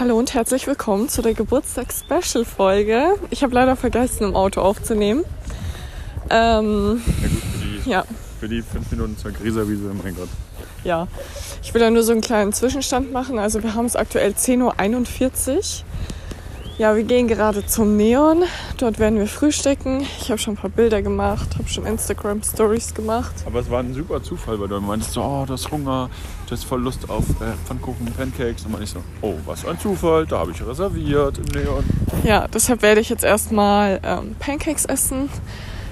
Hallo und herzlich willkommen zu der Geburtstags-Special-Folge. Ich habe leider vergessen, im Auto aufzunehmen. Ähm, Ja gut, für die, ja, für die fünf Minuten zur Griserwiese, mein Gott. ja. Ich will da nur so einen kleinen Zwischenstand machen. Also wir haben es aktuell 10.41 Uhr. Ja, wir gehen gerade zum Neon. Dort werden wir frühstücken. Ich habe schon ein paar Bilder gemacht, habe schon Instagram-Stories gemacht. Aber es war ein super Zufall, weil du meintest so, oh, du hast Hunger, du hast voll Lust auf äh, Pfannkuchen, Pancakes. Und meinte ich so, oh, was für ein Zufall, da habe ich reserviert im Neon. Ja, deshalb werde ich jetzt erstmal ähm, Pancakes essen.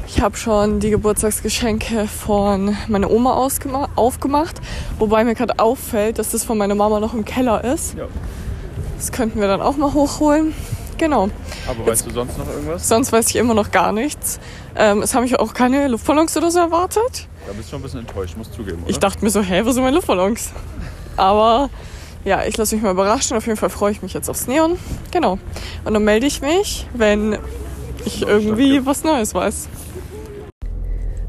Ich habe schon die Geburtstagsgeschenke von meiner Oma aufgemacht, wobei mir gerade auffällt, dass das von meiner Mama noch im Keller ist. Ja. Das könnten wir dann auch mal hochholen. Genau. Aber weißt du sonst noch irgendwas? Sonst weiß ich immer noch gar nichts. Ähm, es haben mich auch keine Luftballons oder so erwartet. Da bist du schon ein bisschen enttäuscht, musst zugeben, oder? Ich dachte mir so, hä, wo sind meine Luftballons? Aber ja, ich lasse mich mal überraschen. Auf jeden Fall freue ich mich jetzt aufs Neon. Genau. Und dann melde ich mich, wenn ich irgendwie was Neues weiß.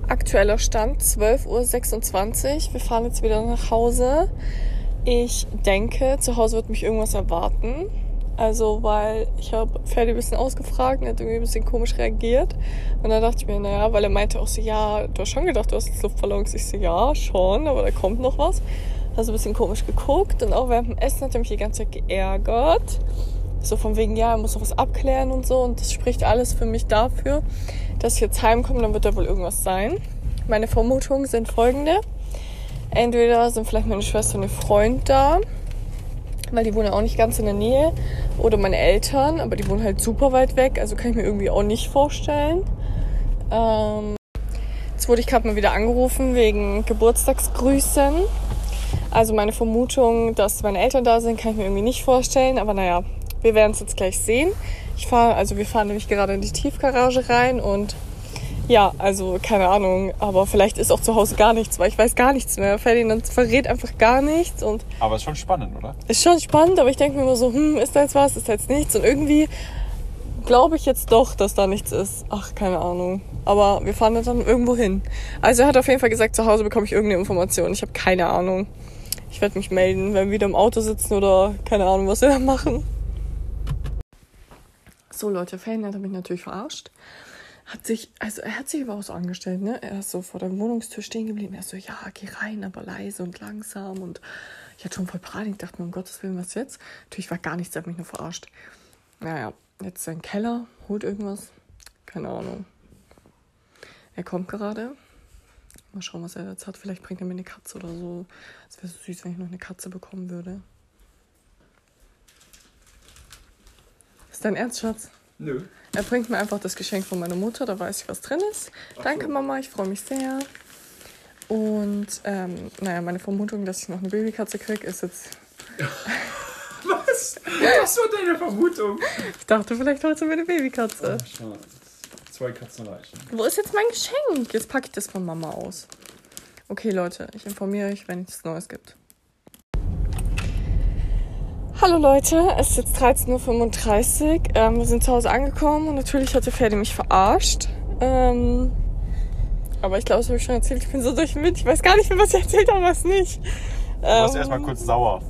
Aktueller Stand 12.26 Uhr. Wir fahren jetzt wieder nach Hause. Ich denke, zu Hause wird mich irgendwas erwarten. Also, weil ich habe Ferdi ein bisschen ausgefragt und er hat irgendwie ein bisschen komisch reagiert. Und dann dachte ich mir, naja, weil er meinte auch so, ja, du hast schon gedacht, du hast jetzt Luftballons. Ich so, ja, schon, aber da kommt noch was. Hat so ein bisschen komisch geguckt und auch während dem Essen hat er mich die ganze Zeit geärgert. So von wegen, ja, er muss noch was abklären und so. Und das spricht alles für mich dafür, dass ich jetzt heimkomme, dann wird da wohl irgendwas sein. Meine Vermutungen sind folgende. Entweder sind vielleicht meine Schwester und ihr Freund da, weil die wohnen ja auch nicht ganz in der Nähe. Oder meine Eltern, aber die wohnen halt super weit weg, also kann ich mir irgendwie auch nicht vorstellen. Ähm, jetzt wurde ich gerade mal wieder angerufen wegen Geburtstagsgrüßen. Also meine Vermutung, dass meine Eltern da sind, kann ich mir irgendwie nicht vorstellen. Aber naja, wir werden es jetzt gleich sehen. Ich fahre, also wir fahren nämlich gerade in die Tiefgarage rein und ja, also keine Ahnung, aber vielleicht ist auch zu Hause gar nichts, weil ich weiß gar nichts mehr. Ferdinand verrät einfach gar nichts und Aber ist schon spannend, oder? ist schon spannend, aber ich denke mir immer so, hm, ist da jetzt was, ist da jetzt nichts und irgendwie glaube ich jetzt doch, dass da nichts ist. Ach, keine Ahnung. Aber wir fahren dann irgendwo hin. Also er hat auf jeden Fall gesagt, zu Hause bekomme ich irgendeine Information. Ich habe keine Ahnung. Ich werde mich melden, wenn wir wieder im Auto sitzen oder keine Ahnung, was wir da machen. So Leute, Ferdinand hat mich natürlich verarscht. Hat sich, also er hat sich überhaupt so angestellt, ne? Er ist so vor der Wohnungstür stehen geblieben. Er ist so, ja, geh rein, aber leise und langsam. Und ich hatte schon voll Panik, dachte mir, um Gottes Willen, was jetzt? Natürlich war gar nichts, er hat mich nur verarscht. Naja, jetzt sein Keller, holt irgendwas. Keine Ahnung. Er kommt gerade. Mal schauen, was er jetzt hat. Vielleicht bringt er mir eine Katze oder so. Es wäre so süß, wenn ich noch eine Katze bekommen würde. Ist dein Ernst, Schatz? Nö. Er bringt mir einfach das Geschenk von meiner Mutter, da weiß ich, was drin ist. Danke, Mama, ich freue mich sehr. Und ähm, naja, meine Vermutung, dass ich noch eine Babykatze kriege, ist jetzt. Was? Was war deine Vermutung? Ich dachte, vielleicht holst du mir eine Babykatze. Schade. Zwei Katzen reichen. Wo ist jetzt mein Geschenk? Jetzt packe ich das von Mama aus. Okay, Leute, ich informiere euch, wenn es Neues gibt. Hallo Leute, es ist jetzt 13.35 Uhr. Ähm, wir sind zu Hause angekommen und natürlich hatte Ferdi mich verarscht. Ähm, aber ich glaube, das habe ich schon erzählt. Ich bin so durch den Wind. Ich weiß gar nicht mehr, was ich erzählt habe, was nicht. Du warst Ähm, erstmal kurz sauer.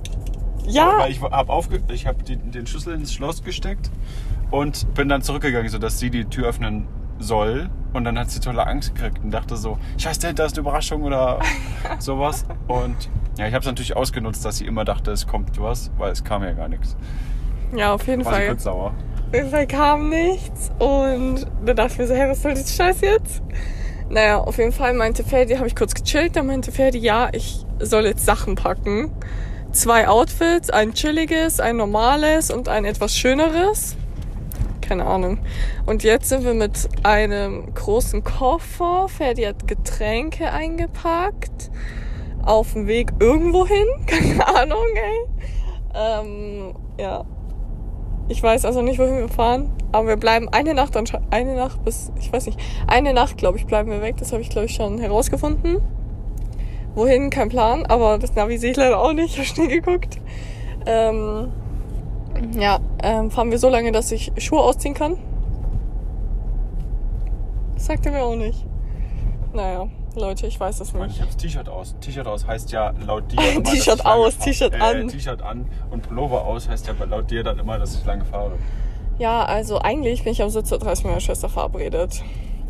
Ja, Weil ich habe hab den Schlüssel ins Schloss gesteckt und bin dann zurückgegangen, sodass sie die Tür öffnen soll. Und dann hat sie tolle Angst gekriegt und dachte so, scheiße, dahinter ist eine Überraschung oder sowas. Und ja, ich habe es natürlich ausgenutzt, dass sie immer dachte, es kommt was, weil es kam ja gar nichts. ja, auf jeden War Fall. kurz sauer. Auf jeden Fall kam nichts und dann dachte ich mir so, hey, was soll das Scheiß jetzt? Naja, auf jeden Fall meinte Ferdi, habe ich kurz gechillt, dann meinte Ferdi, ja, ich soll jetzt Sachen packen. Zwei Outfits, ein chilliges, ein normales und ein etwas schöneres. Keine Ahnung. Und jetzt sind wir mit einem großen Koffer. Ferdi hat Getränke eingepackt. Auf dem Weg irgendwo hin. Keine Ahnung, ey. Ähm, ja. Ich weiß also nicht, wohin wir fahren, aber wir bleiben eine Nacht, eine Nacht bis, ich weiß nicht, eine Nacht, glaube ich, bleiben wir weg. Das habe ich, glaube ich, schon herausgefunden. Wohin, kein Plan, aber das Navi sehe ich leider auch nicht. Ich habe schnell geguckt. Ähm, ja, ähm, fahren wir so lange, dass ich Schuhe ausziehen kann. Das sagt er mir auch nicht. Naja, Leute, ich weiß es nicht. ich habe das T-Shirt aus. T-Shirt aus heißt ja laut dir immer, T-Shirt aus. T-Shirt äh, an. T-Shirt an und Pullover aus heißt ja laut dir dann immer, dass ich lange fahre. Ja, also eigentlich bin ich am 17.30 Uhr mit meiner Schwester verabredet.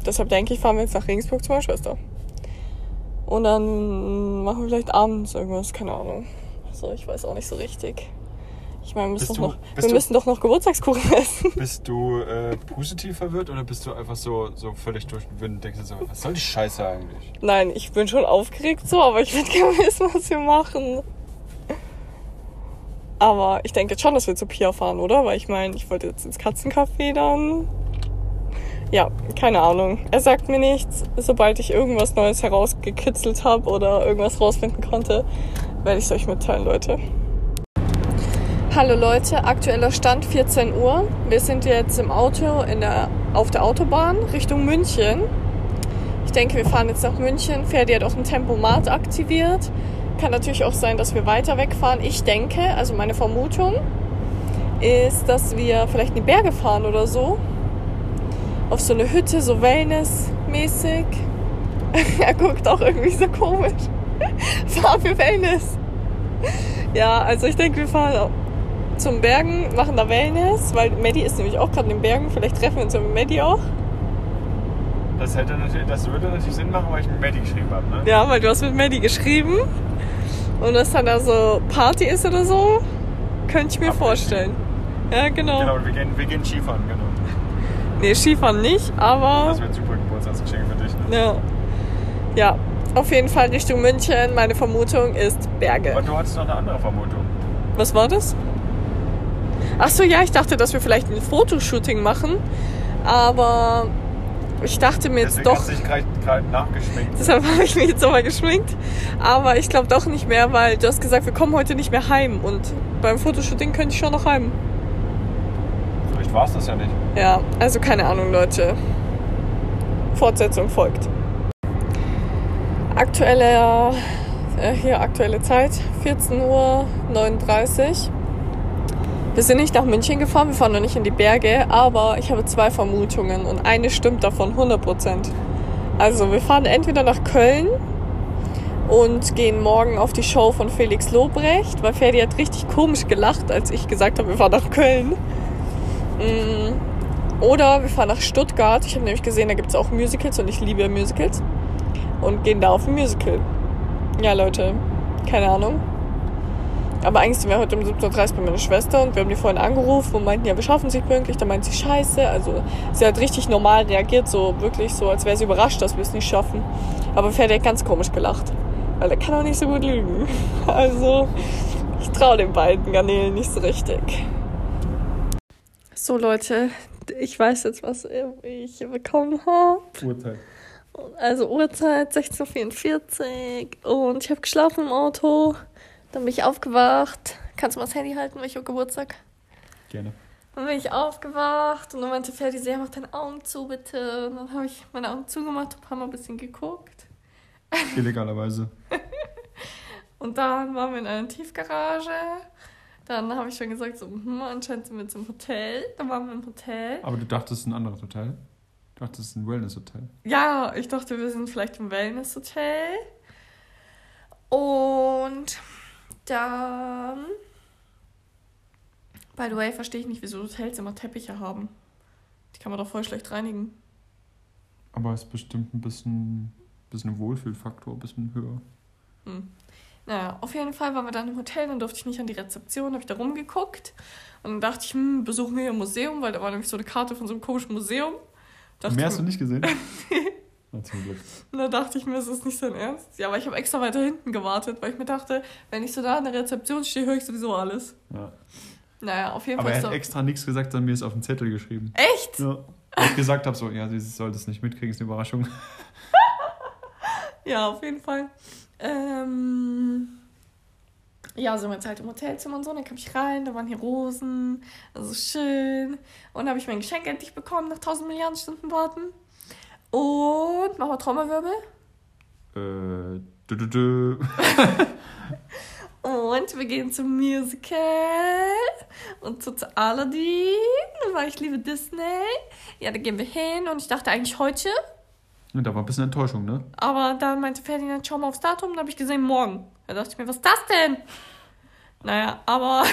Deshalb denke ich, fahren wir jetzt nach Regensburg zu meiner Schwester. Und dann machen wir vielleicht abends irgendwas, keine Ahnung. Also ich weiß auch nicht so richtig. Ich meine, wir müssen, Bist doch du- noch, wir du- müssen doch noch Geburtstagskuchen essen. Bist du äh, positiv verwirrt oder bist du einfach so, so völlig durch den Wind und denkst so, was soll die Scheiße eigentlich? Nein, ich bin schon aufgeregt so, aber ich würde gerne wissen, was wir machen. Aber ich denke jetzt schon, dass wir zu Pia fahren, oder? Weil ich meine, ich wollte jetzt ins Katzencafé dann. Ja, keine Ahnung. Er sagt mir nichts. Sobald ich irgendwas Neues herausgekitzelt habe oder irgendwas rausfinden konnte, werde ich es euch mitteilen, Leute. Hallo Leute, aktueller Stand 14 Uhr. Wir sind jetzt im Auto in der, auf der Autobahn Richtung München. Ich denke, wir fahren jetzt nach München. Ferdi hat auch ein Tempomat aktiviert. Kann natürlich auch sein, dass wir weiter wegfahren. Ich denke, also meine Vermutung ist, dass wir vielleicht in die Berge fahren oder so. Auf so eine Hütte, so Wellness-mäßig. er guckt auch irgendwie so komisch. Fahr für Wellness. Ja, also ich denke, wir fahren zum Bergen, machen da Wellness, weil Maddie ist nämlich auch gerade in den Bergen. Vielleicht treffen wir uns ja mit Maddie auch. Das, hätte natürlich, das würde natürlich Sinn machen, weil ich mit Maddie geschrieben habe, ne? Ja, weil du hast mit Maddie geschrieben und dass dann da so Party ist oder so, könnte ich mir Ablesen. vorstellen. Ja, genau. Genau, wir gehen, wir gehen Skifahren, genau. Nee, Skifahren nicht, aber Das wird super Geburtstagsgeschenk für dich, ne? ja. Ja, auf jeden Fall Richtung München. Meine Vermutung ist Berge. Aber du hattest noch eine andere Vermutung. Was war das? Ach so, ja, ich dachte, dass wir vielleicht ein Fotoshooting machen, aber ich dachte mir jetzt Deswegen doch, hast dich gerade gerade nachgeschminkt. deshalb habe ich mich jetzt nochmal geschminkt, aber ich glaube doch nicht mehr, weil du hast gesagt, wir kommen heute nicht mehr heim und beim Fotoshooting könnte ich schon noch heim. Vielleicht war es das ja nicht. Ja, also keine Ahnung, Leute. Fortsetzung folgt. Aktuelle, äh, hier aktuelle Zeit, 14.39 Uhr. Wir sind nicht nach München gefahren, wir fahren noch nicht in die Berge, aber ich habe zwei Vermutungen und eine stimmt davon 100%. Also wir fahren entweder nach Köln und gehen morgen auf die Show von Felix Lobrecht, weil Ferdi hat richtig komisch gelacht, als ich gesagt habe, wir fahren nach Köln. Mm, Oder wir fahren nach Stuttgart. Ich habe nämlich gesehen, da gibt es auch Musicals und ich liebe Musicals. Und gehen da auf ein Musical. Ja, Leute, keine Ahnung. Aber eigentlich sind wir heute um 17.30 Uhr bei meiner Schwester und wir haben die vorhin angerufen und meinten, ja, wir schaffen sich pünktlich. Da meint sie, scheiße. Also sie hat richtig normal reagiert, so wirklich so, als wäre sie überrascht, dass wir es nicht schaffen. Aber Ferdi hat ganz komisch gelacht. Weil er kann auch nicht so gut lügen. Also ich traue den beiden Garnelen nicht so richtig. So Leute, ich weiß jetzt, was ich bekommen habe. Uhrzeit. Also Uhrzeit 16.44 Uhr und ich habe geschlafen im Auto. Dann bin ich aufgewacht. Kannst du mal das Handy halten, welcher Geburtstag? Gerne. Dann bin ich aufgewacht und dann meinte Ferdi, sehr, mach deine Augen zu, bitte. Und dann habe ich meine Augen zugemacht, habe mal ein bisschen geguckt. Illegalerweise. Und dann waren wir in einer Tiefgarage. Dann habe ich schon gesagt, so, hm, anscheinend sind wir jetzt im Hotel. Dann waren wir im Hotel. Aber du dachtest ein anderes Hotel? Du dachtest ein Wellness-Hotel. Ja, ich dachte, wir sind vielleicht im Wellness-Hotel. Und dann. By the way, verstehe ich nicht, wieso Hotels immer Teppiche haben. Die kann man doch voll schlecht reinigen. Aber es ist bestimmt ein bisschen, bisschen Wohlfühlfaktor, ein bisschen höher. Hm. Naja, auf jeden Fall waren wir dann im Hotel, dann durfte ich nicht an die Rezeption, habe ich da rumgeguckt. Und dann dachte ich, hm, besuchen wir hier ein Museum, weil da war nämlich so eine Karte von so einem komischen Museum. Dachte Mehr hast du nicht gesehen? Na, zum Glück. Und da dachte ich mir, es ist nicht sein Ernst. Ja, aber ich habe extra weiter hinten gewartet, weil ich mir dachte, wenn ich so da an der Rezeption stehe, höre ich sowieso alles. Ja. Naja, auf jeden Aber Fall. er ist hat extra nichts gesagt, sondern mir ist auf den Zettel geschrieben. Echt? Ja. Weil ich gesagt habe, so, ja, sie soll das nicht mitkriegen, ist eine Überraschung. Ja, auf jeden Fall. Ähm, ja, sind wir jetzt halt im Hotelzimmer und so. Dann kam ich rein, da waren hier Rosen, also schön. Und dann habe ich mein Geschenk endlich bekommen nach 1000 Milliarden Stunden warten. Und machen wir Trommelwirbel. Äh, du, du, du. Und wir gehen zum Musical und zu, zu Aladdin, weil ich liebe Disney. Ja, da gehen wir hin und ich dachte eigentlich heute, Und da war ein bisschen Enttäuschung, ne? Aber dann meinte Ferdinand, schau mal aufs Datum. Dann habe ich gesehen, morgen. Da dachte ich mir, was ist das denn? Naja, aber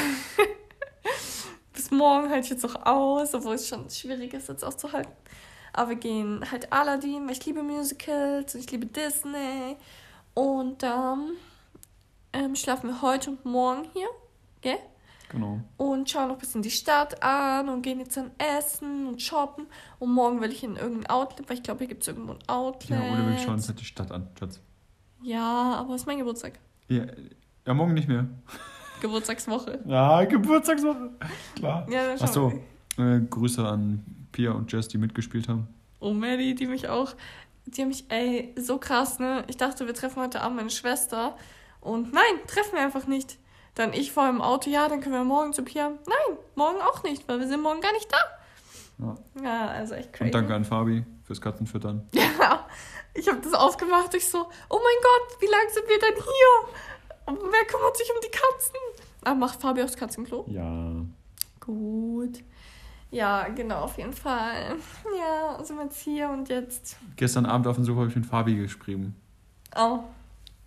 bis morgen halte ich jetzt noch aus, obwohl es schon schwierig ist, jetzt auszuhalten. Aber wir gehen halt Aladdin, weil ich liebe Musicals und ich liebe Disney. Und dann ähm, schlafen wir heute und morgen hier, gell? Genau. Und schauen noch ein bisschen die Stadt an und gehen jetzt dann essen und shoppen. Und morgen will ich in irgendein Outlet, weil ich glaube, hier gibt es irgendwo ein Outlet. Ja, oder wir schauen uns halt die Stadt an, Schatz. Ja, aber es ist mein Geburtstag. Ja, ja morgen nicht mehr. Geburtstagswoche. Ja, Geburtstagswoche. Klar. Ja, wir. äh, Grüße an Pia und Jess, die mitgespielt haben. Oh, Maddie, die mich auch. Die haben mich, ey, so krass, ne? Ich dachte, wir treffen heute Abend meine Schwester. Und nein, treffen wir einfach nicht. Dann ich vor im Auto, ja, dann können wir morgen zu Pia. Nein, morgen auch nicht, weil wir sind morgen gar nicht da. Ja. Ja, also echt crazy. Und danke an Fabi fürs Katzenfüttern. Ja, ich habe das aufgemacht. Ich so, oh mein Gott, wie lange sind wir denn hier? Und wer kümmert sich um die Katzen? Ah, macht Fabi aufs Katzenklo? Ja. Gut. Ja, genau, auf jeden Fall. Ja, sind wir jetzt hier und jetzt. Gestern Abend auf dem Sofa habe ich mit Fabi geschrieben, Oh,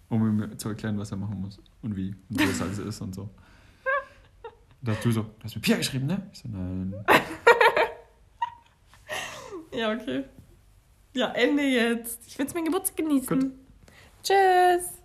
um ihm zu erklären, was er machen muss und wie und wie das alles ist und so. Da hast du so, du hast mit Pia geschrieben, ne? Ich so, nein. ja, okay. Ja, Ende jetzt. Ich will jetzt meinen Geburtstag genießen. Gut. Tschüss.